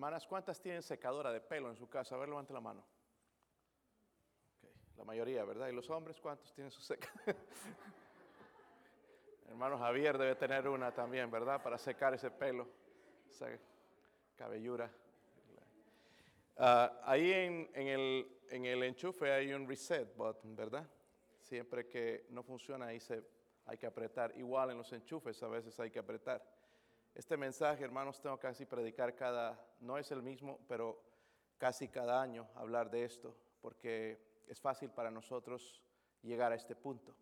Hermanas, ¿cuántas tienen secadora de pelo en su casa? A ver, levante la mano. La mayoría, ¿verdad? ¿Y los hombres cuántos tienen su secadora? Hermano Javier debe tener una también, ¿verdad? Para secar ese pelo, esa cabellura. Ah, ahí en, en el, en el enchufe hay un reset button, ¿verdad? Siempre que no funciona ahí se, hay que apretar. Igual en los enchufes a veces hay que apretar. Este mensaje, hermanos, tengo casi predicar cada, no es el mismo, pero casi cada año hablar de esto, porque es fácil para nosotros llegar a este punto.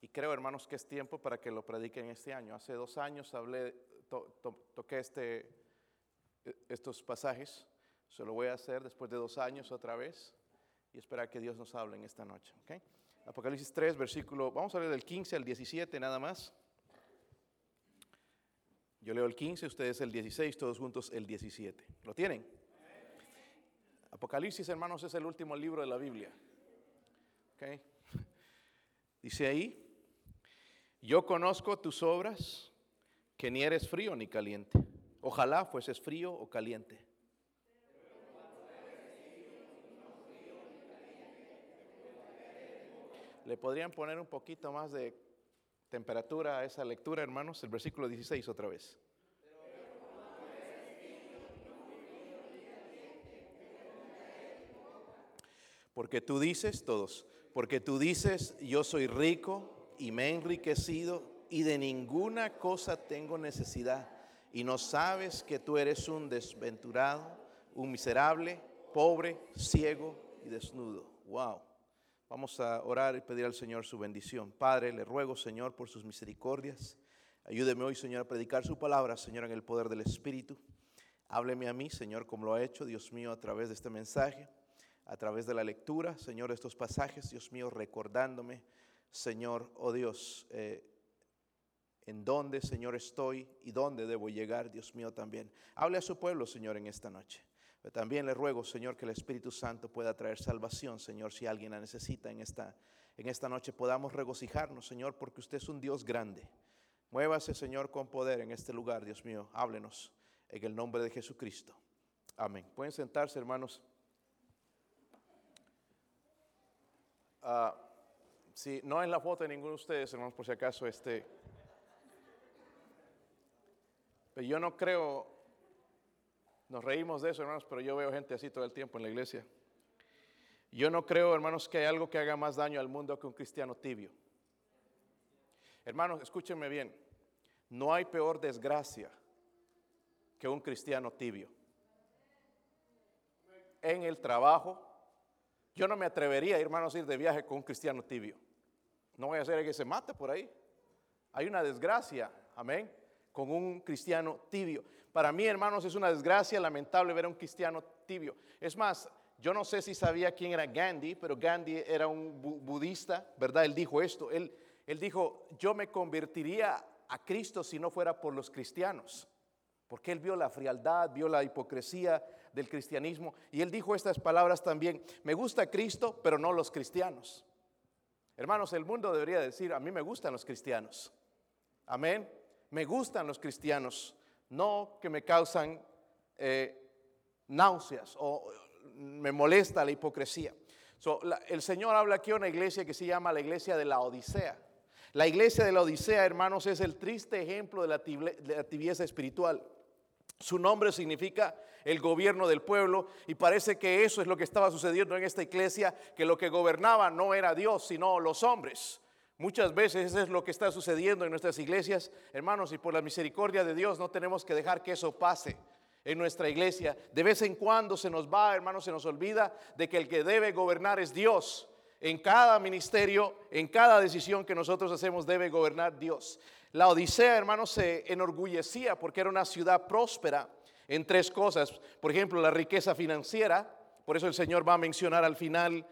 Y creo, hermanos, que es tiempo para que lo prediquen este año. Hace dos años hablé, to, to, toqué este, estos pasajes. Se lo voy a hacer después de dos años otra vez y esperar que Dios nos hable en esta noche. ¿okay? Apocalipsis 3, versículo, vamos a leer del 15 al 17 nada más. Yo leo el 15, ustedes el 16, todos juntos el 17. ¿Lo tienen? Apocalipsis, hermanos, es el último libro de la Biblia. ¿Okay? Dice ahí, yo conozco tus obras, que ni eres frío ni caliente. Ojalá fueses frío o caliente. ¿Le podrían poner un poquito más de temperatura a esa lectura, hermanos? El versículo 16 otra vez. Porque tú dices, todos, porque tú dices, yo soy rico y me he enriquecido y de ninguna cosa tengo necesidad. Y no sabes que tú eres un desventurado, un miserable, pobre, ciego y desnudo. Wow. Vamos a orar y pedir al Señor su bendición. Padre, le ruego, Señor, por sus misericordias. Ayúdeme hoy, Señor, a predicar su palabra, Señor, en el poder del Espíritu. Hábleme a mí, Señor, como lo ha hecho, Dios mío, a través de este mensaje, a través de la lectura, Señor, estos pasajes, Dios mío, recordándome, Señor, oh Dios, eh, en dónde, Señor, estoy y dónde debo llegar, Dios mío, también. Hable a su pueblo, Señor, en esta noche. También le ruego, Señor, que el Espíritu Santo pueda traer salvación, Señor, si alguien la necesita en esta, en esta noche. Podamos regocijarnos, Señor, porque usted es un Dios grande. Muévase, Señor, con poder en este lugar, Dios mío. Háblenos en el nombre de Jesucristo. Amén. Pueden sentarse, hermanos. Uh, si no es la foto de ninguno de ustedes, hermanos, por si acaso, este. Pero yo no creo, nos reímos de eso, hermanos, pero yo veo gente así todo el tiempo en la iglesia. Yo no creo, hermanos, que hay algo que haga más daño al mundo que un cristiano tibio. Hermanos, escúchenme bien. No hay peor desgracia que un cristiano tibio. En el trabajo, yo no me atrevería, hermanos, a ir de viaje con un cristiano tibio. No voy a hacer que se mate por ahí. Hay una desgracia, amén, con un cristiano tibio. Para mí, hermanos, es una desgracia lamentable ver a un cristiano tibio. Es más, yo no sé si sabía quién era Gandhi, pero Gandhi era un budista, ¿verdad? Él dijo esto. Él, él dijo, yo me convertiría a Cristo si no fuera por los cristianos. Porque él vio la frialdad, vio la hipocresía del cristianismo. Y él dijo estas palabras también, me gusta Cristo, pero no los cristianos. Hermanos, el mundo debería decir, a mí me gustan los cristianos. Amén. Me gustan los cristianos, no que me causan eh, náuseas o me molesta la hipocresía. So, el Señor habla aquí de una iglesia que se llama la iglesia de la Odisea. La iglesia de la Odisea, hermanos, es el triste ejemplo de la, de la tibieza espiritual. Su nombre significa el gobierno del pueblo y parece que eso es lo que estaba sucediendo en esta iglesia, que lo que gobernaba no era Dios, sino los hombres. Muchas veces eso es lo que está sucediendo en nuestras iglesias, hermanos, y por la misericordia de Dios no tenemos que dejar que eso pase en nuestra iglesia. De vez en cuando se nos va, hermanos, se nos olvida de que el que debe gobernar es Dios. En cada ministerio, en cada decisión que nosotros hacemos debe gobernar Dios. La Odisea, hermanos, se enorgullecía porque era una ciudad próspera en tres cosas. Por ejemplo, la riqueza financiera. Por eso el Señor va a mencionar al final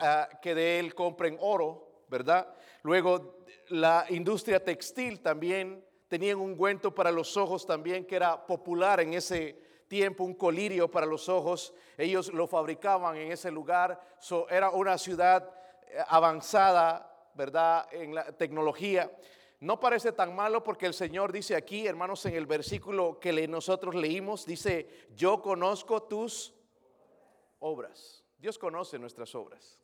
uh, que de él compren oro, ¿verdad? Luego, la industria textil también tenía un ungüento para los ojos también que era popular en ese tiempo, un colirio para los ojos. Ellos lo fabricaban en ese lugar. So, era una ciudad avanzada, ¿verdad? En la tecnología. No parece tan malo porque el Señor dice aquí, hermanos, en el versículo que nosotros leímos, dice, yo conozco tus obras. Dios conoce nuestras obras.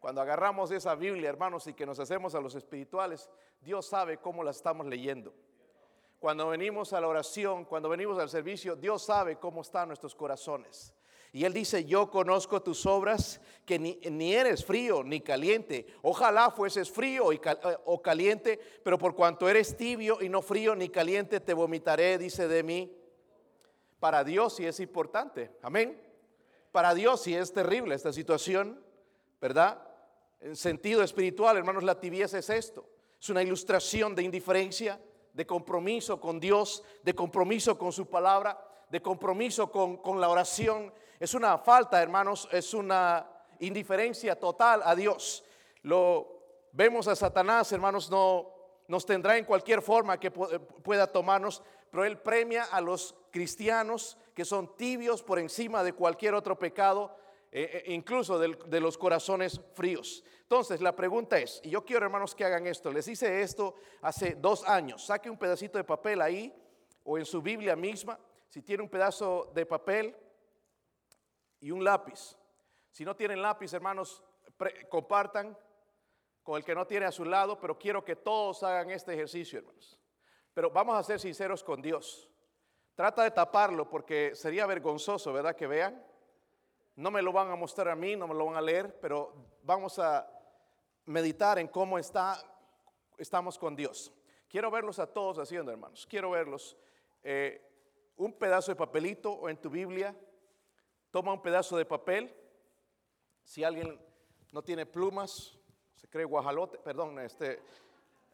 Cuando agarramos esa Biblia, hermanos, y que nos hacemos a los espirituales, Dios sabe cómo la estamos leyendo. Cuando venimos a la oración, cuando venimos al servicio, Dios sabe cómo están nuestros corazones. Y Él dice, yo conozco tus obras, que ni, eres frío ni caliente. Ojalá fueses frío eh, o caliente, pero por cuanto eres tibio y no frío ni caliente, te vomitaré, dice de mí. Para Dios sí es importante. Amén. Para Dios sí es terrible esta situación, ¿verdad? En sentido espiritual, hermanos, la tibieza es esto. Es una ilustración de indiferencia, de compromiso con Dios, de compromiso con su palabra, de compromiso con, con la oración. Es una falta, hermanos, es una indiferencia total a Dios. Lo vemos a Satanás, hermanos, no nos tendrá en cualquier forma que pueda tomarnos, pero él premia a los cristianos que son tibios por encima de cualquier otro pecado, eh, eh, incluso de, los corazones fríos. Entonces, la pregunta es, y yo quiero hermanos que hagan esto, les hice esto hace dos años, saque un pedacito de papel ahí o en su Biblia misma, si tiene un pedazo de papel y un lápiz. Si no tienen lápiz, hermanos, compartan con el que no tiene a su lado, pero quiero que todos hagan este ejercicio, hermanos. Pero vamos a ser sinceros con Dios. Trata de taparlo porque sería vergonzoso, ¿verdad? Que vean. No me lo van a mostrar a mí, no me lo van a leer, pero vamos a meditar en cómo está, estamos con Dios. Quiero verlos a todos haciendo, hermanos. Quiero verlos. Eh, un pedazo de papelito o en tu Biblia. Toma un pedazo de papel. Si alguien no tiene plumas, se cree guajalote, perdón, este,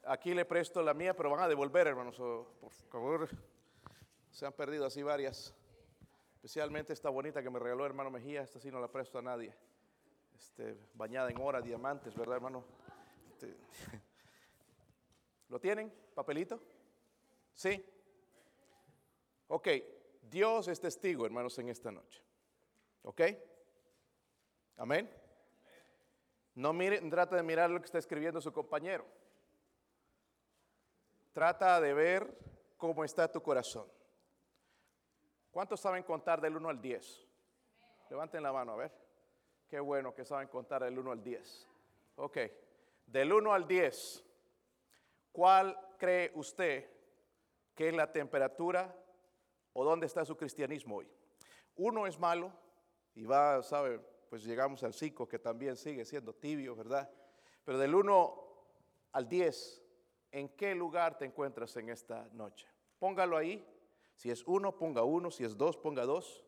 aquí le presto la mía, pero van a devolver, hermanos, por favor. Se han perdido así varias. Especialmente esta bonita que me regaló hermano Mejía, esta sí no la presto a nadie. Este, bañada en oro, diamantes, ¿verdad, hermano? Este, ¿Lo tienen? ¿Papelito? Sí. Ok, Dios es testigo, hermanos, en esta noche. ¿Ok? Amén. No mire, trata de mirar lo que está escribiendo su compañero. Trata de ver cómo está tu corazón. ¿Cuántos saben contar del 1 al 10? Levanten la mano, a ver. Qué bueno que saben contar del 1 al 10. Ok. Del 1 al 10, ¿cuál cree usted que es la temperatura o dónde está su cristianismo hoy? Uno es malo y va, sabe, pues llegamos al 5 que también sigue siendo tibio, ¿verdad? Pero del 1 al 10, ¿en qué lugar te encuentras en esta noche? Póngalo ahí. Si es 1, ponga 1. Si es 2, ponga 2.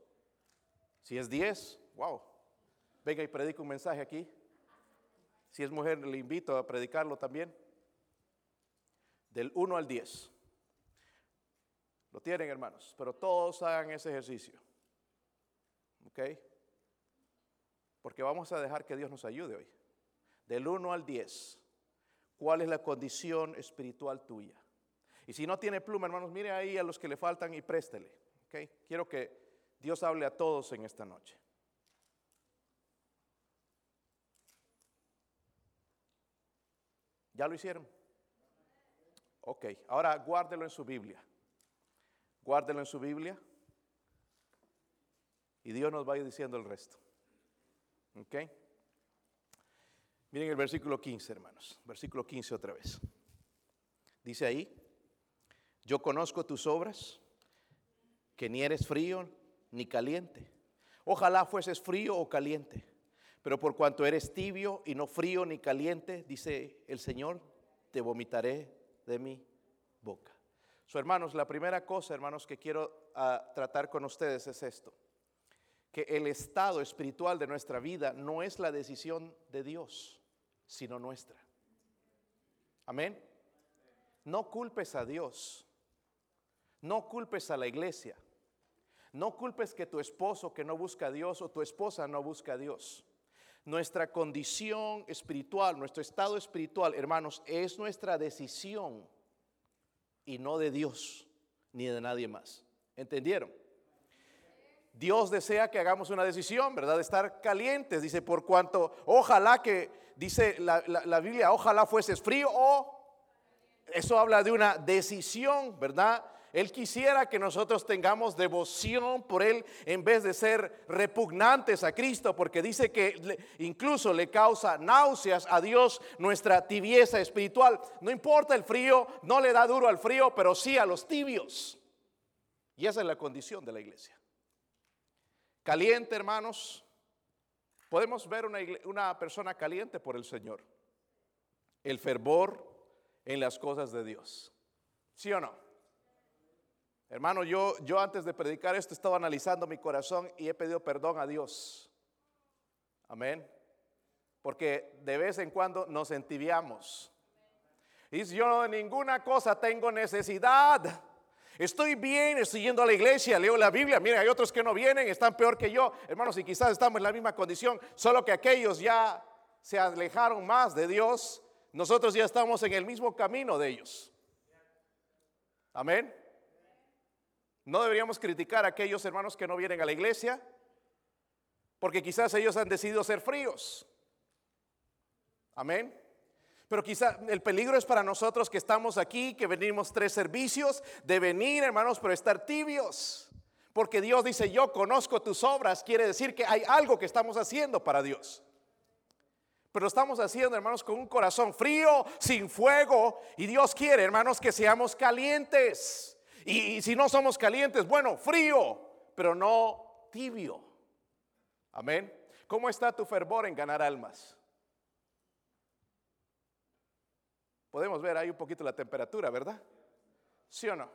Si es 10, wow. Venga y predica un mensaje aquí. Si es mujer, le invito a predicarlo también. Del 1 al 10. Lo tienen, hermanos. Pero todos hagan ese ejercicio. ¿Ok? porque vamos a dejar que Dios nos ayude hoy. Del 1 al 10, ¿cuál es la condición espiritual tuya? Y si no tiene pluma, hermanos, mire ahí a los que le faltan y préstele. Quiero que Dios hable a todos en esta noche. ¿Ya lo hicieron? Ok, ahora guárdelo en su Biblia. Guárdelo en su Biblia. Y Dios nos va a ir diciendo el resto. ¿Ok? Miren el versículo 15, hermanos. Versículo 15 otra vez. Dice ahí, yo conozco tus obras, que ni eres frío ni caliente. Ojalá fueses frío o caliente, pero por cuanto eres tibio y no frío ni caliente, dice el Señor, te vomitaré de mi boca. So, hermanos, la primera cosa, hermanos, que quiero ah, tratar con ustedes es esto que el estado espiritual de nuestra vida no es la decisión de Dios, sino nuestra. Amén. No culpes a Dios. No culpes a la iglesia. No culpes que tu esposo que no busca a Dios o tu esposa no busca a Dios. Nuestra condición espiritual, nuestro estado espiritual, hermanos, es nuestra decisión y no de Dios ni de nadie más. ¿Entendieron? Dios desea que hagamos una decisión, ¿verdad? De estar calientes. Dice, por cuanto, ojalá que, dice la, Biblia, ojalá fueses frío o eso habla de una decisión, ¿verdad? Él quisiera que nosotros tengamos devoción por Él en vez de ser repugnantes a Cristo, porque dice que incluso le causa náuseas a Dios nuestra tibieza espiritual. No importa el frío, no le da duro al frío, pero sí a los tibios. Y esa es la condición de la iglesia. Caliente, hermanos. Podemos ver una, una persona caliente por el Señor. El fervor en las cosas de Dios. ¿Sí o no? Hermano, yo, yo antes de predicar esto estaba analizando mi corazón y he pedido perdón a Dios. Amén. Porque de vez en cuando nos entibiamos. Y yo de ninguna cosa tengo necesidad. Estoy bien, estoy yendo a la iglesia, leo la Biblia. Mira, hay otros que no vienen, están peor que yo. Hermanos, y quizás estamos en la misma condición, solo que aquellos ya se alejaron más de Dios. Nosotros ya estamos en el mismo camino de ellos. Amén. No deberíamos criticar a aquellos hermanos que no vienen a la iglesia, porque quizás ellos han decidido ser fríos. Amén. Pero quizás el peligro es para nosotros que estamos aquí, que venimos tres servicios, de venir, hermanos, pero estar tibios. Porque Dios dice, yo conozco tus obras, quiere decir que hay algo que estamos haciendo para Dios. Pero estamos haciendo, hermanos, con un corazón frío, sin fuego. Y Dios quiere, hermanos, que seamos calientes. Y, si no somos calientes, bueno, frío, pero no tibio. Amén. ¿Cómo está tu fervor en ganar almas? Podemos ver ahí un poquito la temperatura, ¿verdad? ¿Sí o no?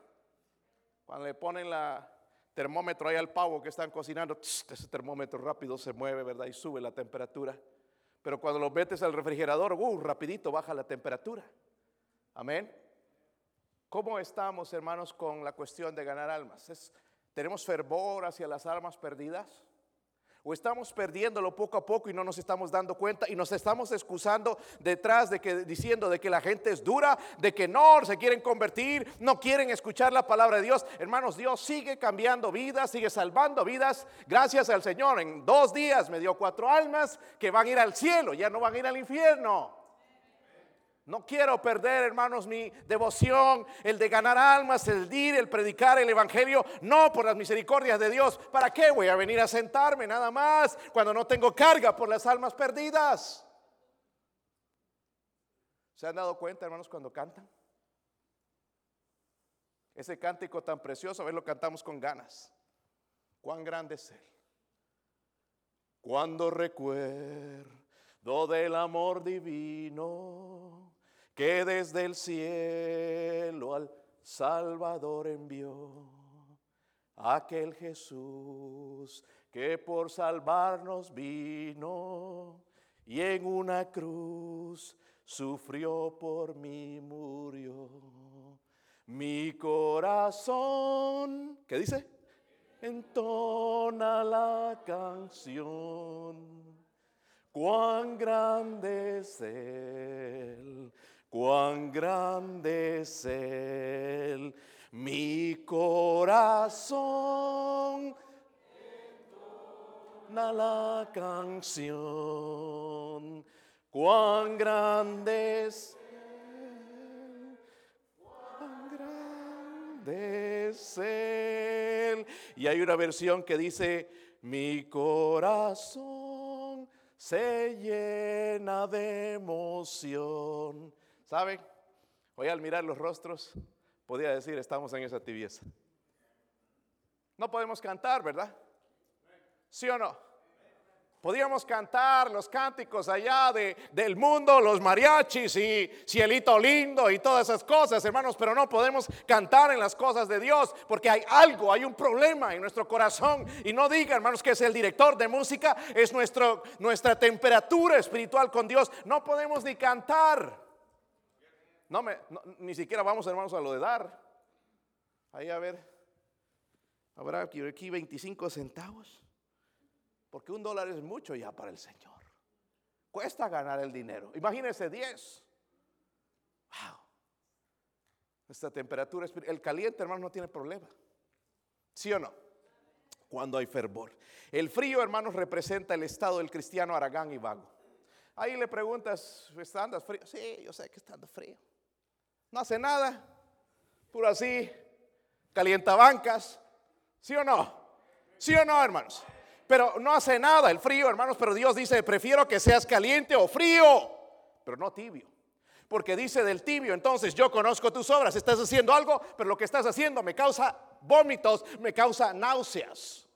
Cuando le ponen la termómetro ahí al pavo que están cocinando, ese termómetro rápido se mueve, ¿verdad? Y sube la temperatura. Pero cuando lo metes al refrigerador, uh, rapidito baja la temperatura. Amén. ¿Cómo estamos, hermanos, con la cuestión de ganar almas? ¿Tenemos fervor hacia las almas perdidas? ¿O estamos perdiéndolo poco a poco y no nos estamos dando cuenta y nos estamos excusando detrás de que diciendo de que la gente es dura, de que no se quieren convertir, no quieren escuchar la palabra de Dios? Hermanos, Dios sigue cambiando vidas, sigue salvando vidas. Gracias al Señor, en dos días me dio cuatro almas que van a ir al cielo, ya no van a ir al infierno. No quiero perder, hermanos, mi devoción, el de ganar almas, el dir, el predicar el Evangelio, no por las misericordias de Dios. ¿Para qué voy a venir a sentarme nada más cuando no tengo carga por las almas perdidas? ¿Se han dado cuenta, hermanos, cuando cantan? Ese cántico tan precioso, a ver, lo cantamos con ganas. Cuán grande es Él. Cuando recuerdo del amor divino que desde el cielo al Salvador envió. Aquel Jesús que por salvarnos vino y en una cruz sufrió por mí, murió. Mi corazón, ¿qué dice? Entona la canción. Cuán grande es Él cuán grande es Él, mi corazón. Na la canción, cuán grande es Él, cuán grande es Él. Y hay una versión que dice, mi corazón se llena de emoción ¿Saben? Hoy al mirar los rostros, podía decir, estamos en esa tibieza. No podemos cantar, ¿verdad? ¿Sí o no? Podíamos cantar los cánticos allá de, del mundo, los mariachis y cielito lindo y todas esas cosas, hermanos, pero no podemos cantar en las cosas de Dios porque hay algo, hay un problema en nuestro corazón. Y no diga, hermanos, que es el director de música, es nuestro, nuestra temperatura espiritual con Dios. No podemos ni cantar. No me, ni siquiera vamos, hermanos, a lo de dar. Ahí a ver, habrá aquí 25 centavos. Porque un dólar es mucho ya para el Señor. Cuesta ganar el dinero. Imagínense 10. Wow. Esta temperatura, el caliente, hermano, no tiene problema. ¿Sí o no? Cuando hay fervor. El frío, hermanos, representa el estado del cristiano aragán y vago. Ahí le preguntas, ¿andas frío? Sí, yo sé que está frío. No hace nada, puro así, calienta bancas, ¿sí o no? ¿Sí o no, hermanos? Pero no hace nada el frío, hermanos, pero Dios dice, prefiero que seas caliente o frío, pero no tibio. Porque dice del tibio, entonces yo conozco tus obras, estás haciendo algo, pero lo que estás haciendo me causa vómitos, me causa náuseas.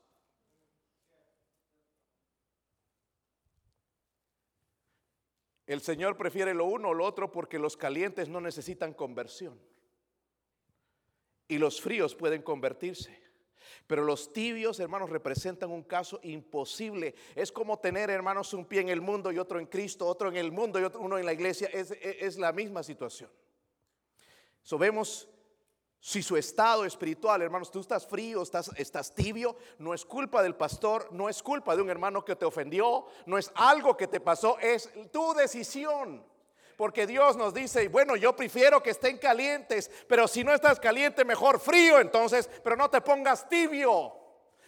El Señor prefiere lo uno o lo otro porque los calientes no necesitan conversión. Y los fríos pueden convertirse. Pero los tibios, hermanos, representan un caso imposible. Es como tener, hermanos, un pie en el mundo y otro en Cristo, otro en el mundo y otro, uno en la iglesia. Es, la misma situación. So si su estado espiritual, hermanos, tú estás frío, estás, estás tibio, no es culpa del pastor, no es culpa de un hermano que te ofendió, no es algo que te pasó, es tu decisión. Porque Dios nos dice, bueno, yo prefiero que estén calientes, pero si no estás caliente, mejor frío entonces, pero no te pongas tibio.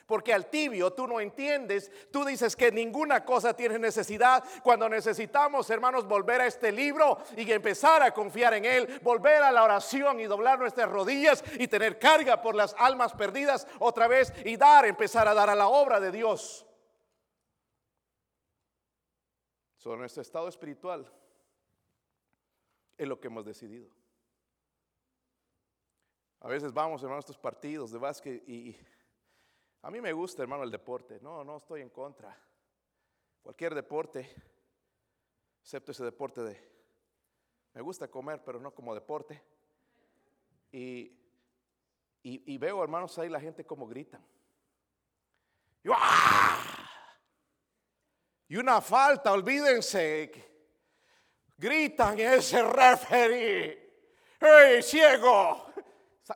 Porque al tibio tú no entiendes, tú dices que ninguna cosa tiene necesidad cuando necesitamos, hermanos, volver a este libro y empezar a confiar en él, volver a la oración y doblar nuestras rodillas y tener carga por las almas perdidas otra vez y dar, empezar a dar a la obra de Dios. Sobre nuestro estado espiritual es lo que hemos decidido. A veces vamos, hermanos, a estos partidos de básquet y a mí me gusta, hermano, el deporte. No, no estoy en contra. Cualquier deporte, excepto ese deporte de... Me gusta comer, pero no como deporte. Y, y, veo, hermanos, ahí la gente como gritan. ¡ah! y una falta, olvídense. Gritan ese referee. ¡Hey, ciego!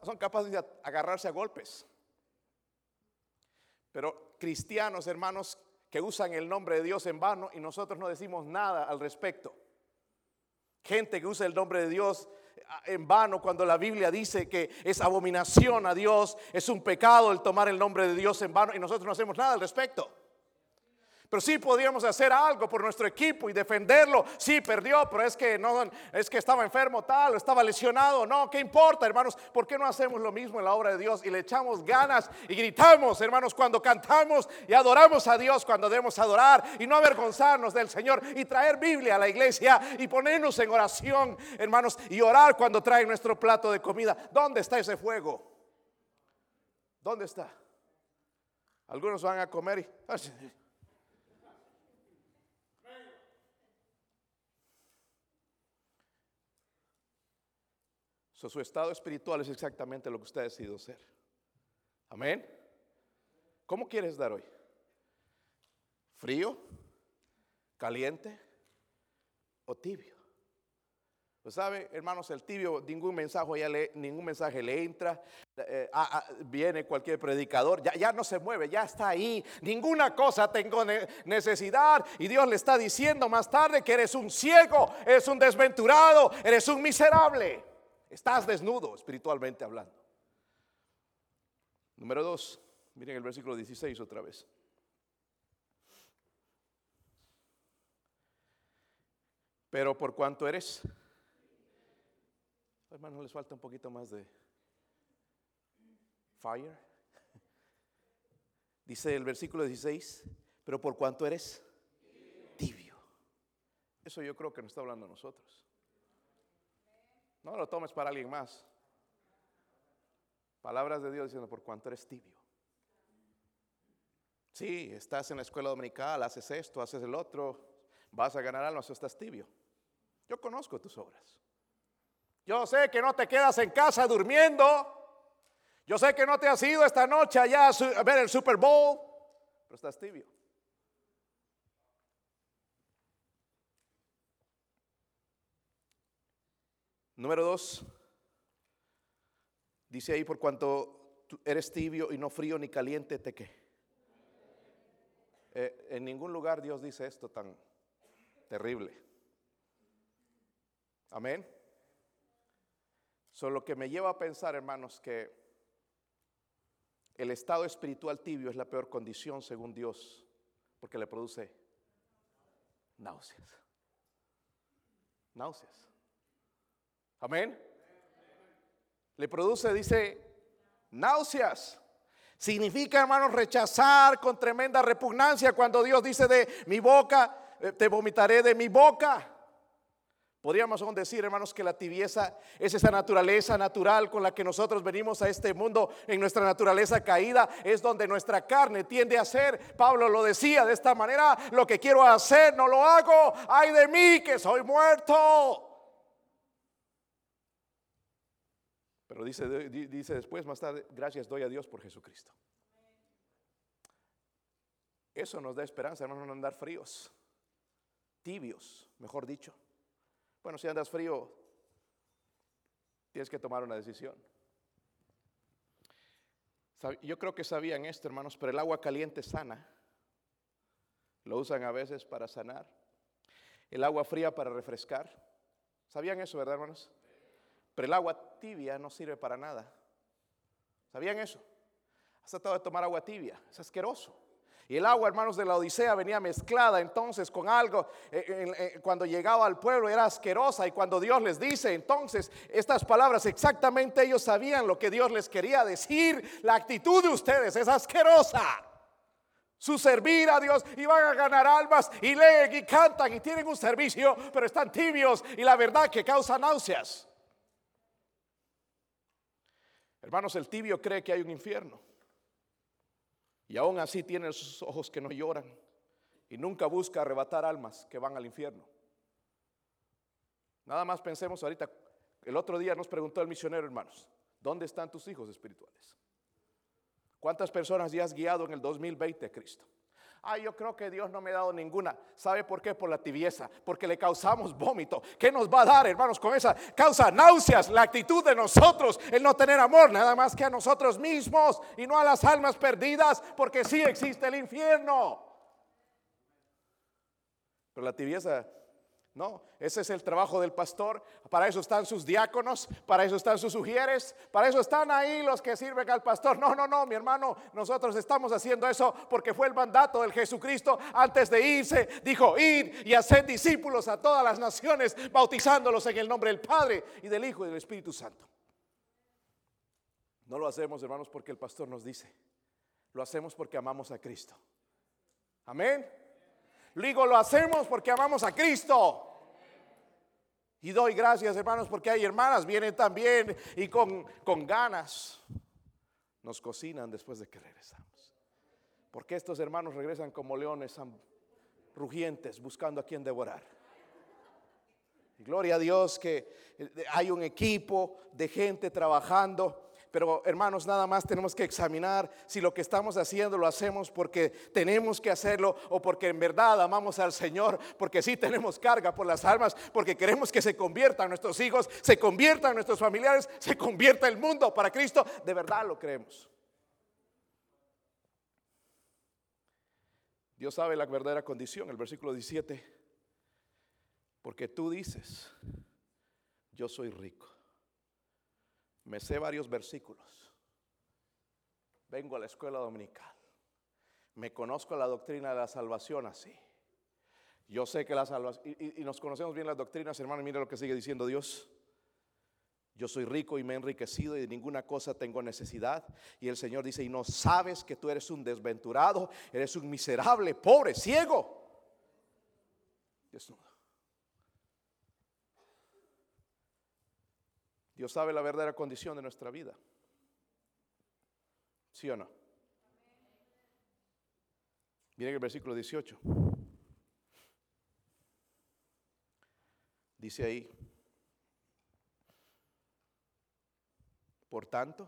Son capaces de agarrarse a golpes. Pero cristianos, hermanos, que usan el nombre de Dios en vano y nosotros no decimos nada al respecto. Gente que usa el nombre de Dios ah, en vano cuando la Biblia dice que es abominación a Dios, es un pecado el tomar el nombre de Dios en vano y nosotros no hacemos nada al respecto. Pero sí podríamos hacer algo por nuestro equipo y defenderlo. Sí, perdió, pero es que no es que estaba enfermo tal, o estaba lesionado. No, ¿qué importa, hermanos? ¿Por qué no hacemos lo mismo en la obra de Dios y le echamos ganas y gritamos, hermanos, cuando cantamos y adoramos a Dios cuando debemos adorar y no avergonzarnos del Señor y traer Biblia a la iglesia y ponernos en oración, hermanos, y orar cuando traen nuestro plato de comida? ¿Dónde está ese fuego? ¿Dónde está? Algunos van a comer y su estado espiritual es exactamente lo que usted ha decidido ser. Amén. ¿Cómo quieres dar hoy? ¿Frío? ¿Caliente? ¿O tibio? Pues sabe, hermanos, el tibio, ningún mensaje, le, ningún mensaje le entra. Eh, ah, ah, viene cualquier predicador, ya, ya no se mueve, ya está ahí. Ninguna cosa tengo necesidad. Y Dios le está diciendo más tarde que eres un ciego, eres un desventurado, eres un miserable. Estás desnudo espiritualmente hablando. Número dos, miren el versículo 16 otra vez. Pero por cuanto eres, hermanos, les falta un poquito más de fire. Dice el versículo 16, pero por cuanto eres tibio. Eso yo creo que nos está hablando a nosotros. No lo tomes para alguien más. Palabras de Dios diciendo, por cuanto eres tibio. Sí, estás en la escuela dominical, haces esto, haces el otro, vas a ganar algo, estás tibio. Yo conozco tus obras. Yo sé que no te quedas en casa durmiendo. Yo sé que no te has ido esta noche allá a ver el Super Bowl, pero estás tibio. Número dos, dice ahí, por cuanto eres tibio y no frío ni caliente, te que. Eh, en ningún lugar Dios dice esto tan terrible. Amén. Solo que me lleva a pensar, hermanos, que el estado espiritual tibio es la peor condición según Dios, porque le produce náuseas. Náuseas. Amén. Le produce, dice, náuseas. Significa, hermanos, rechazar con tremenda repugnancia cuando Dios dice de mi boca, eh, te vomitaré de mi boca. Podríamos aún decir, hermanos, que la tibieza es esa naturaleza natural con la que nosotros venimos a este mundo en nuestra naturaleza caída, es donde nuestra carne tiende a ser. Pablo lo decía de esta manera, lo que quiero hacer no lo hago, ay de mí que soy muerto. Pero dice, después, más tarde, gracias doy a Dios por Jesucristo. Eso nos da esperanza, hermanos, no andar fríos, tibios, mejor dicho. Bueno, si andas frío, tienes que tomar una decisión. Yo creo que sabían esto, hermanos, pero el agua caliente sana. Lo usan a veces para sanar. El agua fría para refrescar. ¿Sabían eso, verdad, hermanos? Pero el agua tibia no sirve para nada. ¿Sabían eso? Has tratado de tomar agua tibia. Es asqueroso. Y el agua, hermanos, de la Odisea venía mezclada entonces con algo. Eh, cuando llegaba al pueblo era asquerosa. Y cuando Dios les dice entonces estas palabras, exactamente ellos sabían lo que Dios les quería decir. La actitud de ustedes es asquerosa. Su servir a Dios y van a ganar almas y leen y cantan y tienen un servicio, pero están tibios y la verdad que causa náuseas. Hermanos, el tibio cree que hay un infierno. Y aún así tiene sus ojos que no lloran y nunca busca arrebatar almas que van al infierno. Nada más pensemos ahorita, el otro día nos preguntó el misionero, hermanos, ¿dónde están tus hijos espirituales? ¿Cuántas personas ya has guiado en el 2020 a Cristo? Ay, yo creo que Dios no me ha dado ninguna. ¿Sabe por qué? Por la tibieza, porque le causamos vómito. ¿Qué nos va a dar, hermanos, con esa causa náuseas? La actitud de nosotros, el no tener amor, nada más que a nosotros mismos y no a las almas perdidas, porque sí existe el infierno. Pero la tibieza no, ese es el trabajo del pastor. Para eso están sus diáconos, para eso están sus sugieres, para eso están ahí los que sirven al pastor. No, no, no, mi hermano, nosotros estamos haciendo eso porque fue el mandato del Jesucristo antes de irse. Dijo, ir y hacer discípulos a todas las naciones, bautizándolos en el nombre del Padre y del Hijo y del Espíritu Santo. No lo hacemos, hermanos, porque el pastor nos dice. Lo hacemos porque amamos a Cristo. Amén. Digo, lo hacemos porque amamos a Cristo. Y doy gracias, hermanos, porque hay hermanas, vienen también y con, con ganas nos cocinan después de que regresamos. Porque estos hermanos regresan como leones rugientes buscando a quien devorar. gloria a Dios que hay un equipo de gente trabajando pero hermanos, nada más tenemos que examinar si lo que estamos haciendo lo hacemos porque tenemos que hacerlo o porque en verdad amamos al Señor, porque sí tenemos carga por las almas, porque queremos que se conviertan nuestros hijos, se conviertan nuestros familiares, se convierta el mundo para Cristo. De verdad lo creemos. Dios sabe la verdadera condición, el versículo 17, porque tú dices, yo soy rico me sé varios versículos. Vengo a la escuela dominical. Me conozco la doctrina de la salvación así. Yo sé que la salvación, y, nos conocemos bien las doctrinas, hermano, mire lo que sigue diciendo Dios. Yo soy rico y me he enriquecido y de ninguna cosa tengo necesidad. Y el Señor dice, y no sabes que tú eres un desventurado, eres un miserable, pobre, ciego. Desnudo. Dios sabe la verdadera condición de nuestra vida. ¿Sí o no? Miren el versículo 18. Dice ahí, por tanto,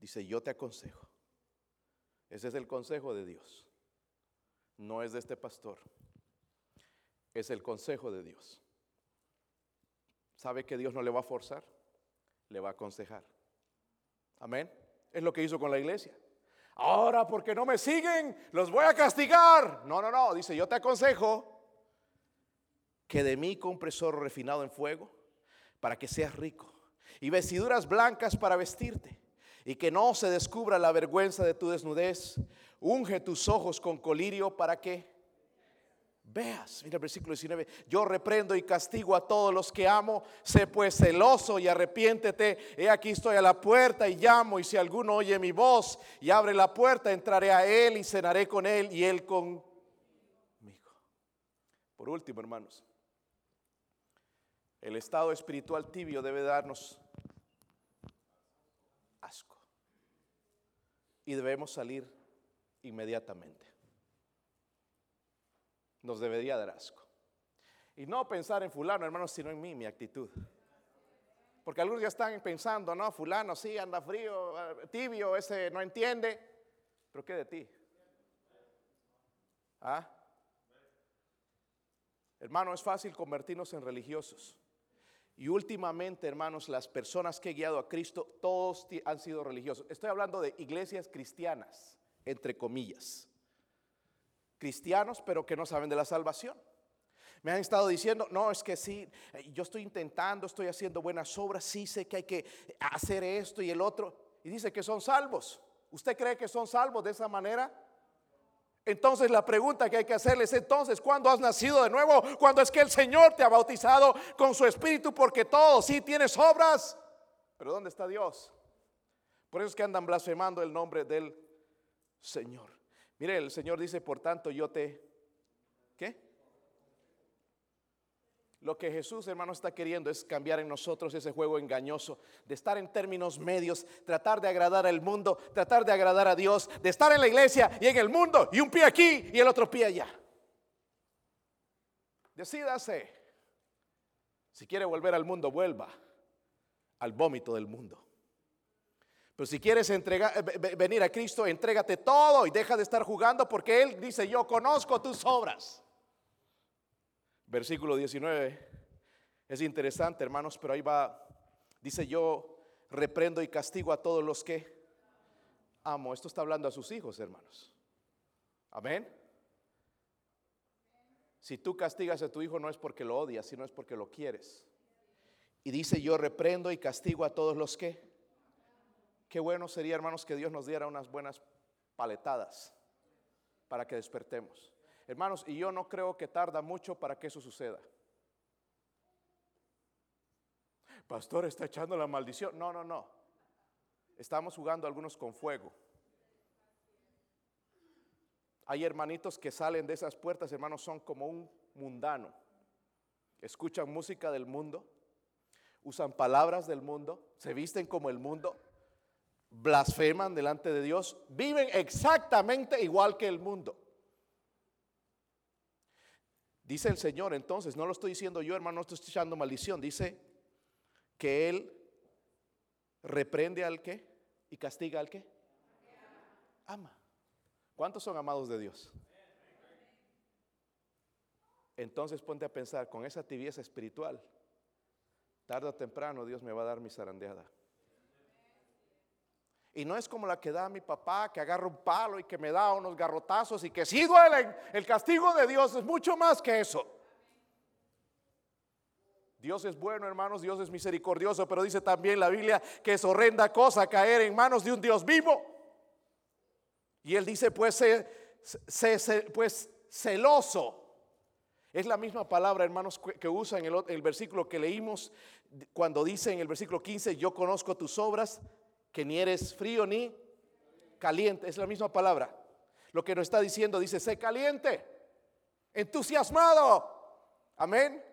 dice, yo te aconsejo. Ese es el consejo de Dios. No es de este pastor. Es el consejo de Dios. ¿Sabe que Dios no le va a forzar? Le va a aconsejar. Amén. Es lo que hizo con la iglesia. Ahora, porque no me siguen, los voy a castigar. No, no, no. Dice, yo te aconsejo que de mí compres oro refinado en fuego para que seas rico y vestiduras blancas para vestirte y que no se descubra la vergüenza de tu desnudez. Unge tus ojos con colirio para que veas. Mira el versículo 19. Yo reprendo y castigo a todos los que amo. Sé pues celoso y arrepiéntete. He aquí estoy a la puerta y llamo. Y si alguno oye mi voz y abre la puerta, entraré a él y cenaré con él y él conmigo. Por último, hermanos, el estado espiritual tibio debe darnos asco. Y debemos salir inmediatamente nos debería dar asco. Y no pensar en fulano, hermanos, sino en mí, mi actitud. Porque algunos ya están pensando, no, fulano sí anda frío, eh, tibio, ese no entiende. Pero ¿qué de ti? ¿Ah? Hermano, es fácil convertirnos en religiosos. Y últimamente, hermanos, las personas que he guiado a Cristo, todos han sido religiosos. Estoy hablando de iglesias cristianas, entre comillas cristianos, pero que no saben de la salvación. Me han estado diciendo, no, es que sí, eh, yo estoy intentando, estoy haciendo buenas obras, sí sé que hay que hacer esto y el otro. Y dice que son salvos. ¿Usted cree que son salvos de esa manera? Entonces la pregunta que hay que hacerles es entonces, ¿cuándo has nacido de nuevo? Cuando es que el Señor te ha bautizado con su espíritu, porque todo sí tienes obras. Pero ¿dónde está Dios? Por eso es que andan blasfemando el nombre del Señor. Mire, el Señor dice, por tanto, yo te... ¿Qué? Lo que Jesús, hermano, está queriendo es cambiar en nosotros ese juego engañoso, de estar en términos medios, tratar de agradar al mundo, tratar de agradar a Dios, de estar en la iglesia y en el mundo, y un pie aquí y el otro pie allá. Decídase. Si quiere volver al mundo, vuelva al vómito del mundo. Pero si quieres eh, venir a Cristo, entrégate todo y deja de estar jugando porque Él dice, yo conozco tus obras. Versículo 19. Es interesante, hermanos, pero ahí va. Dice, yo reprendo y castigo a todos los que amo. Esto está hablando a sus hijos, hermanos. Amén. Si tú castigas a tu hijo no es porque lo odias, sino es porque lo quieres. Y dice, yo reprendo y castigo a todos los que Qué bueno sería, hermanos, que Dios nos diera unas buenas paletadas para que despertemos. Hermanos, y yo no creo que tarda mucho para que eso suceda. Pastor, está echando la maldición. No, no, no. Estamos jugando algunos con fuego. Hay hermanitos que salen de esas puertas, hermanos, son como un mundano. Escuchan música del mundo, usan palabras del mundo, se visten como el mundo blasfeman delante de Dios, viven exactamente igual que el mundo. Dice el Señor, entonces, no lo estoy diciendo yo, hermano, no estoy echando maldición, dice que Él reprende al que y castiga al que ama. ¿Cuántos son amados de Dios? Entonces ponte a pensar, con esa tibieza espiritual, tarde o temprano Dios me va a dar mi zarandeada. Y no es como la que da mi papá, que agarra un palo y que me da unos garrotazos y que sí duelen. El castigo de Dios es mucho más que eso. Dios es bueno, hermanos, Dios es misericordioso, pero dice también la Biblia que es horrenda cosa caer en manos de un Dios vivo. Y él dice, pues, pues celoso. Es la misma palabra, hermanos, que usa en el, el versículo que leímos cuando dice en el versículo 15, yo conozco tus obras que ni eres frío ni caliente, es la misma palabra. Lo que nos está diciendo dice, sé caliente, entusiasmado. Amén.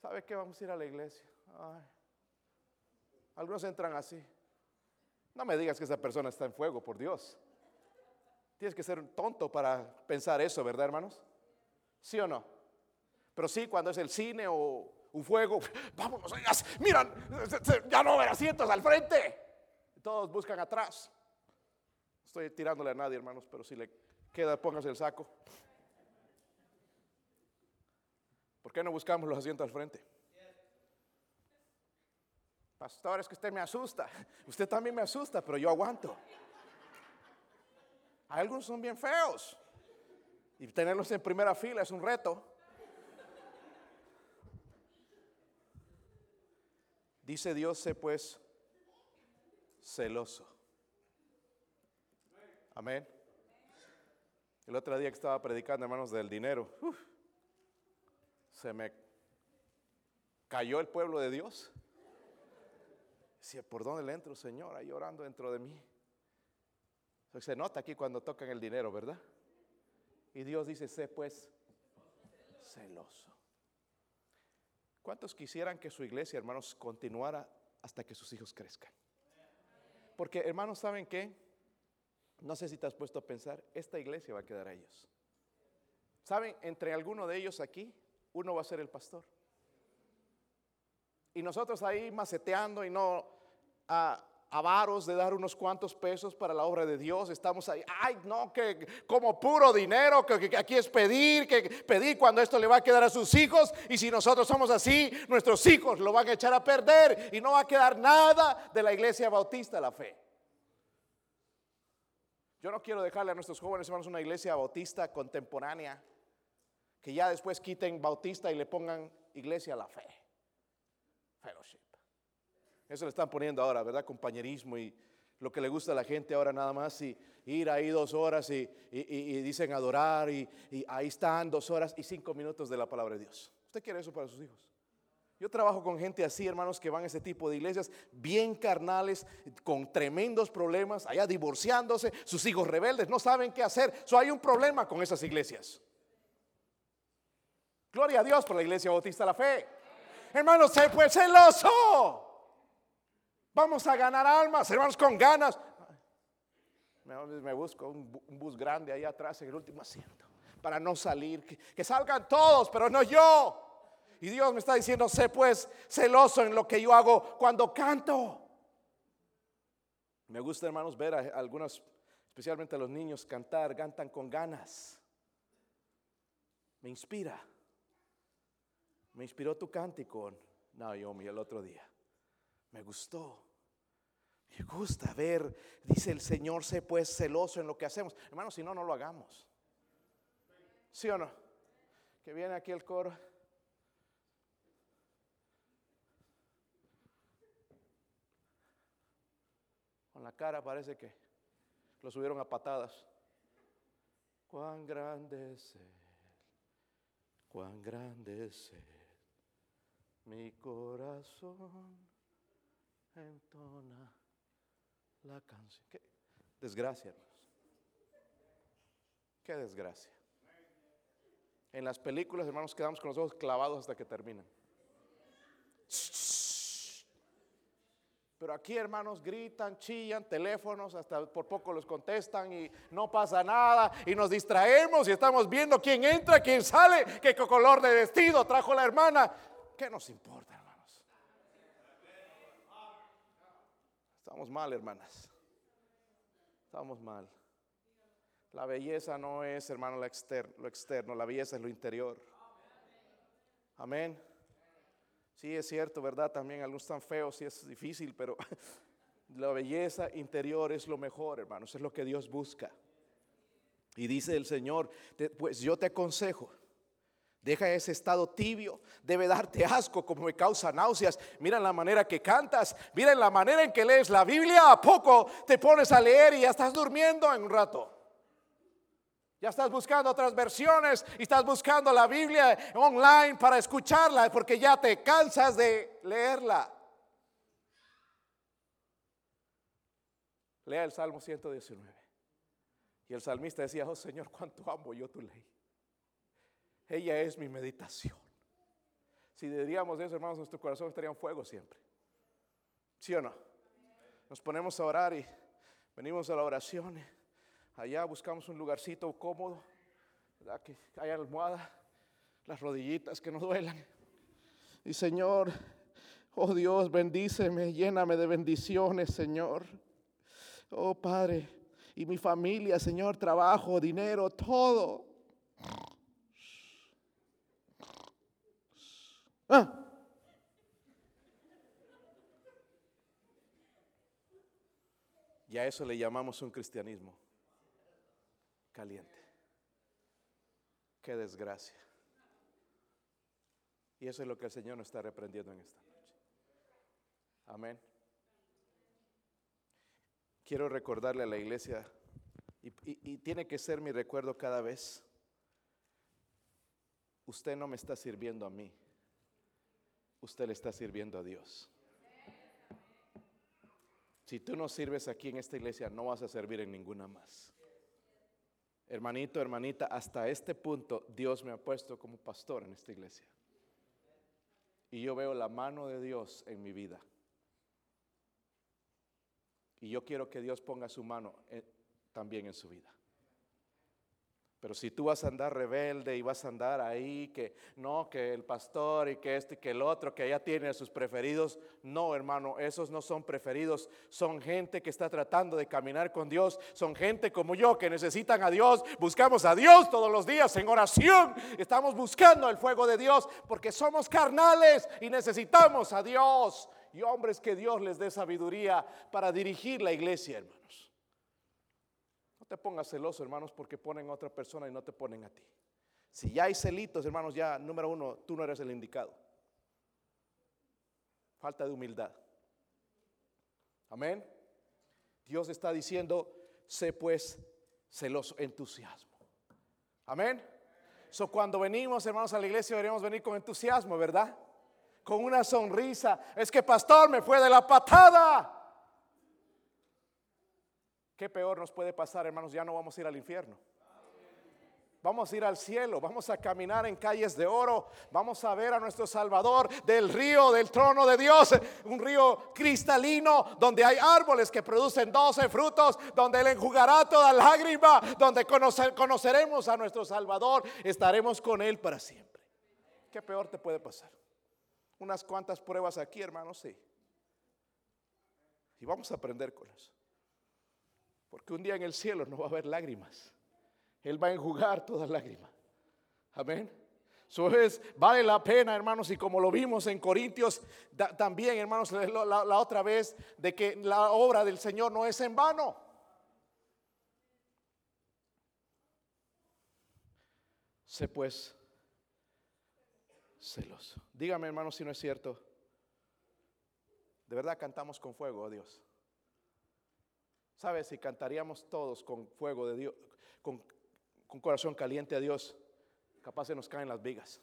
¿Sabe qué? Vamos a ir a la iglesia. Algunos entran así. No me digas que esa persona está en fuego, por Dios. Tienes que ser tonto para pensar eso, ¿verdad, hermanos? ¿Sí o no? Pero sí, cuando es el cine o un fuego, vámonos, miran, ya no haber asientos al frente. Todos buscan atrás. Estoy tirándole a nadie, hermanos, pero si le queda, póngase el saco. ¿Por qué no buscamos los asientos al frente? Pastor, es que usted me asusta. Usted también me asusta, pero yo aguanto. Algunos son bien feos. Y tenerlos en primera fila es un reto. Dice Dios, sé pues celoso. Amén. El otro día que estaba predicando, hermanos, del dinero, se me cayó el pueblo de Dios. Decía, ¿por dónde le entro, Señor? Ahí orando dentro de mí. Se nota aquí cuando tocan el dinero, ¿verdad? Y Dios dice, sé pues celoso. ¿Cuántos quisieran que su iglesia, hermanos, continuara hasta que sus hijos crezcan? Porque, hermanos, ¿saben qué? No sé si te has puesto a pensar, esta iglesia va a quedar a ellos. ¿Saben? Entre alguno de ellos aquí, uno va a ser el pastor. Y nosotros ahí maceteando y no a, avaros de dar unos cuantos pesos para la obra de Dios. Estamos ahí, ay, no, que como puro dinero, que, aquí es pedir, que pedir cuando esto le va a quedar a sus hijos. Y si nosotros somos así, nuestros hijos lo van a echar a perder y no va a quedar nada de la iglesia bautista la fe. Yo no quiero dejarle a nuestros jóvenes hermanos una iglesia bautista contemporánea, que ya después quiten bautista y le pongan iglesia la fe. Fellowship. Eso le están poniendo ahora, ¿verdad? Compañerismo y lo que le gusta a la gente ahora nada más y ir ahí dos horas y, dicen adorar y, ahí están dos horas y cinco minutos de la palabra de Dios. ¿Usted quiere eso para sus hijos? Yo trabajo con gente así, hermanos, que van a ese tipo de iglesias bien carnales, con tremendos problemas, allá divorciándose, sus hijos rebeldes, no saben qué hacer. So, hay un problema con esas iglesias. Gloria a Dios por la iglesia bautista la fe. Hermanos, se fue celoso. Vamos a ganar almas, hermanos, con ganas. Me, busco un, bus grande ahí atrás en el último asiento para no salir. Que, salgan todos, pero no yo. Y Dios me está diciendo, sé pues celoso en lo que yo hago cuando canto. Me gusta, hermanos, ver a algunos, especialmente a los niños, cantar, cantan con ganas. Me inspira. Me inspiró tu cántico, Naomi, el otro día. Me gustó. Me gusta ver, dice el Señor, sé pues celoso en lo que hacemos. Hermano, si no, no lo hagamos. ¿Sí o no? Que viene aquí el coro. Con la cara parece que lo subieron a patadas. Cuán grande es Él, cuán grande es Él, mi corazón entona la canción. Desgracia, hermanos. Qué desgracia. En las películas, hermanos, quedamos con los ojos clavados hasta que terminan. Pero aquí, hermanos, gritan, chillan, teléfonos, hasta por poco los contestan y no pasa nada. Y nos distraemos y estamos viendo quién entra, quién sale, qué color de vestido trajo la hermana. ¿Qué nos importa? Estamos mal, hermanas. Estamos mal. La belleza no es, hermano, lo externo, lo externo, la belleza es lo interior. Amén. Sí, es cierto, ¿verdad? También algunos están feos y es difícil, pero la belleza interior es lo mejor, hermanos, es lo que Dios busca. Y dice el Señor, pues yo te aconsejo Deja ese estado tibio. Debe darte asco como me causa náuseas. Mira la manera que cantas. Mira la manera en que lees la Biblia. ¿A poco te pones a leer y ya estás durmiendo en un rato? Ya estás buscando otras versiones y estás buscando la Biblia online para escucharla porque ya te cansas de leerla. Lea el Salmo 119. Y el salmista decía, oh Señor, cuánto amo yo tu ley. Ella es mi meditación. Si diríamos eso, hermanos, nuestro corazón estaría en fuego siempre. ¿Sí o no? Nos ponemos a orar y venimos a la oración. Allá buscamos un lugarcito cómodo, que haya almohada, las rodillitas que no duelan. Y Señor, oh Dios, bendíceme, lléname de bendiciones, Señor. Oh Padre, y mi familia, Señor, trabajo, dinero, todo. Ah. Y a eso le llamamos un cristianismo caliente. Qué desgracia. Y eso es lo que el Señor nos está reprendiendo en esta noche. Amén. Quiero recordarle a la iglesia Y, y- y tiene que ser mi recuerdo cada vez. Usted no me está sirviendo a mí. Usted le está sirviendo a Dios. Si tú no sirves aquí en esta iglesia, no vas a servir en ninguna más. Hermanito, hermanita, hasta este punto Dios me ha puesto como pastor en esta iglesia. Y yo veo la mano de Dios en mi vida. Y yo quiero que Dios ponga su mano eh, también en su vida. Pero si tú vas a andar rebelde y vas a andar ahí, que no, que el pastor y que este y que el otro, que allá tiene sus preferidos, no, hermano, esos no son preferidos, son gente que está tratando de caminar con Dios, son gente como yo que necesitan a Dios, buscamos a Dios todos los días en oración, estamos buscando el fuego de Dios porque somos carnales y necesitamos a Dios. Y hombres que Dios les dé sabiduría para dirigir la iglesia, hermanos. No te pongas celoso, hermanos, porque ponen a otra persona y no te ponen a ti. Si ya hay celitos, hermanos, ya número uno, tú no eres el indicado. Falta de humildad. Amén. Dios está diciendo, sé pues celoso, entusiasmo. Amén. So cuando venimos, hermanos, a la iglesia deberíamos venir con entusiasmo, ¿verdad? Con una sonrisa. Es que pastor me fue de la patada. ¿Qué peor nos puede pasar, hermanos? Ya no vamos a ir al infierno. Vamos a ir al cielo, vamos a caminar en calles de oro, vamos a ver a nuestro Salvador del río, del trono de Dios, un río cristalino donde hay árboles que producen 12 frutos, donde Él enjugará toda lágrima, donde conocer- conoceremos a nuestro Salvador, estaremos con Él para siempre. ¿Qué peor te puede pasar? Unas cuantas pruebas aquí, hermanos, sí. Y vamos a aprender con eso. Porque un día en el cielo no va a haber lágrimas. Él va a enjugar toda lágrima. Amén. Eso es, vale la pena, hermanos, y como lo vimos en Corintios, también, hermanos, la, la- otra vez, de que la obra del Señor no es en vano. Sé pues celoso. Dígame, hermanos, si no es cierto. De verdad cantamos con fuego a Dios. ¿Sabes? Si cantaríamos todos con fuego de Dios, con, corazón caliente a Dios, capaz se nos caen las vigas.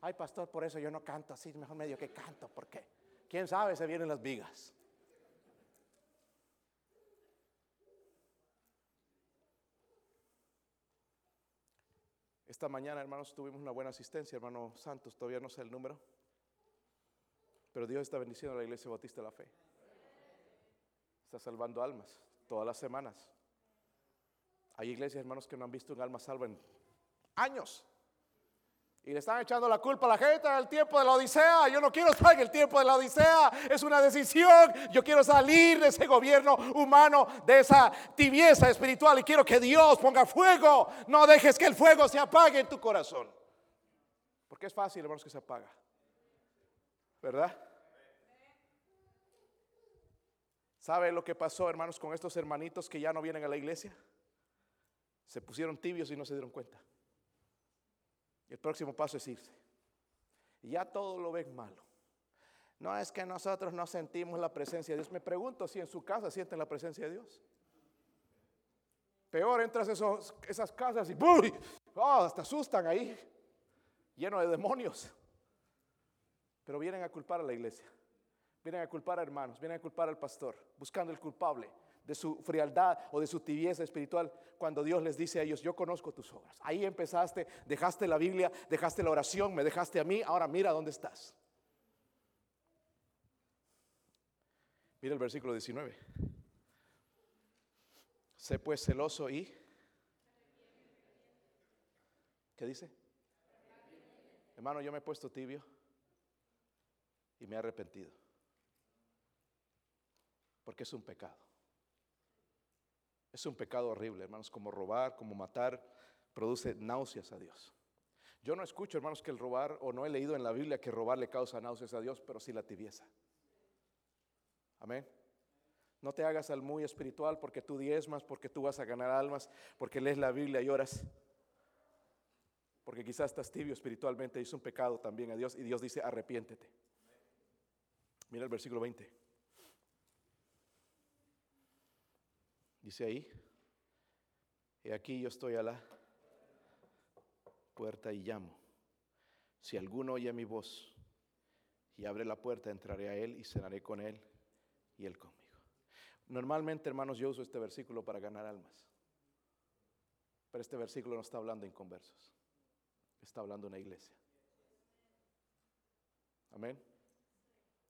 Ay, pastor, por eso yo no canto así, mejor medio que canto, ¿por qué? ¿Quién sabe se vienen las vigas? Esta mañana, hermanos, tuvimos una buena asistencia, hermano Santos, todavía no sé el número, pero Dios está bendiciendo a la iglesia bautista de la fe. Está salvando almas todas las semanas. Hay iglesias, hermanos, que no han visto un alma salva en años. Y le están echando la culpa a la gente del tiempo de la Odisea. Yo no quiero estar en el tiempo de la Odisea. Es una decisión. Yo quiero salir de ese gobierno humano, de esa tibieza espiritual. Y quiero que Dios ponga fuego. No dejes que el fuego se apague en tu corazón. Porque es fácil, hermanos, que se apaga. ¿Verdad? ¿Sabe lo que pasó, hermanos, con estos hermanitos que ya no vienen a la iglesia? Se pusieron tibios y no se dieron cuenta. El próximo paso es irse. Y ya todo lo ven malo. No es que nosotros no sentimos la presencia de Dios. Me pregunto si en su casa sienten la presencia de Dios. Peor entras a esas casas y ¡buy! ¡Oh, te asustan ahí, lleno de demonios. Pero vienen a culpar a la iglesia. Vienen a culpar a hermanos, vienen a culpar al pastor, buscando el culpable de su frialdad o de su tibieza espiritual, cuando Dios les dice a ellos, yo conozco tus obras. Ahí empezaste, dejaste la Biblia, dejaste la oración, me dejaste a mí, ahora mira dónde estás. Mira el versículo 19. Sé pues celoso y... ¿Qué dice? Hermano, yo me he puesto tibio y me he arrepentido. Porque es un pecado. Es un pecado horrible, hermanos, como robar, como matar, produce náuseas a Dios. Yo no escucho, hermanos, que el robar, o no he leído en la Biblia que robar le causa náuseas a Dios, pero sí la tibieza. Amén. No te hagas al muy espiritual porque tú diezmas, porque tú vas a ganar almas, porque lees la Biblia y oras. Porque quizás estás tibio espiritualmente es un pecado también a Dios. Y Dios dice, arrepiéntete. Mira el versículo 20. Dice ahí, Y aquí yo estoy a la puerta y llamo. Si alguno oye mi voz y abre la puerta, entraré a él y cenaré con él y él conmigo. Normalmente, hermanos, yo uso este versículo para ganar almas. Pero este versículo no está hablando en conversos. Está hablando en una iglesia. Amén.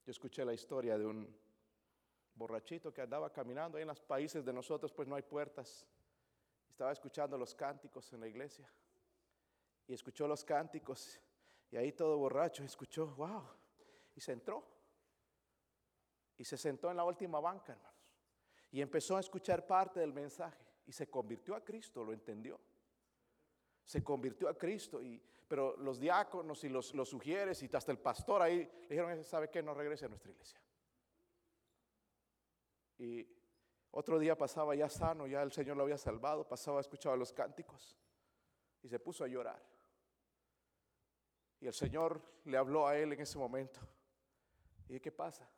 Yo escuché la historia de un borrachito que andaba caminando ahí en los países de nosotros, pues no hay puertas. Estaba escuchando los cánticos en la iglesia. Y escuchó los cánticos. Y ahí todo borracho escuchó, wow. Y se entró. Y se sentó en la última banca, hermanos. Y empezó a escuchar parte del mensaje. Y se convirtió a Cristo, lo entendió. Se convirtió a Cristo. Y, pero los diáconos y los, los sugieres y hasta el pastor ahí le dijeron, ¿sabe qué? No regrese a nuestra iglesia. Y otro día pasaba ya sano, ya el Señor lo había salvado, pasaba, escuchaba los cánticos y se puso a llorar. Y el Señor le habló a él en ese momento. ¿Y qué pasa?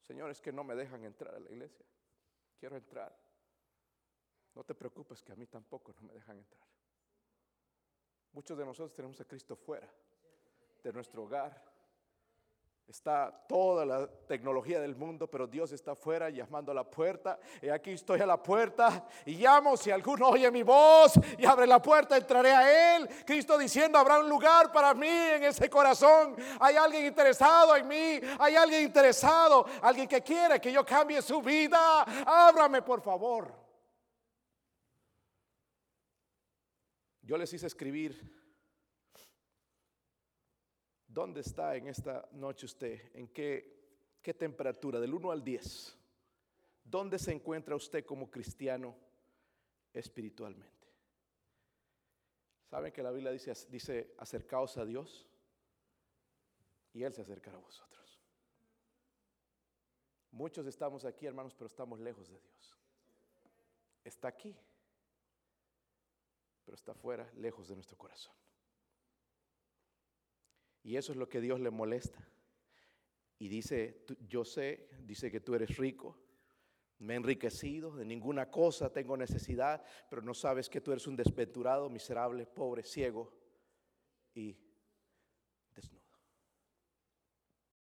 Señor, es que no me dejan entrar a la iglesia. Quiero entrar. No te preocupes que a mí tampoco no me dejan entrar. Muchos de nosotros tenemos a Cristo fuera de nuestro hogar, Está toda la tecnología del mundo, pero Dios está afuera llamando a la puerta. Y aquí estoy a la puerta y llamo. Si alguno oye mi voz y abre la puerta, entraré a Él. Cristo diciendo, habrá un lugar para mí en ese corazón. Hay alguien interesado en mí. Hay alguien interesado. Alguien que quiere que yo cambie su vida. Ábrame, por favor. Yo les hice escribir ¿Dónde está en esta noche usted? ¿En qué, qué temperatura? Del 1 al 10. ¿Dónde se encuentra usted como cristiano espiritualmente? ¿Saben que la Biblia dice, dice acercaos a Dios? Y Él se acercará a vosotros. Muchos estamos aquí, hermanos, pero estamos lejos de Dios. Está aquí, pero está fuera, lejos de nuestro corazón. Y eso es lo que Dios le molesta. Y dice, yo sé, dice que tú eres rico, me he enriquecido, de ninguna cosa tengo necesidad, pero no sabes que tú eres un desventurado, miserable, pobre, ciego y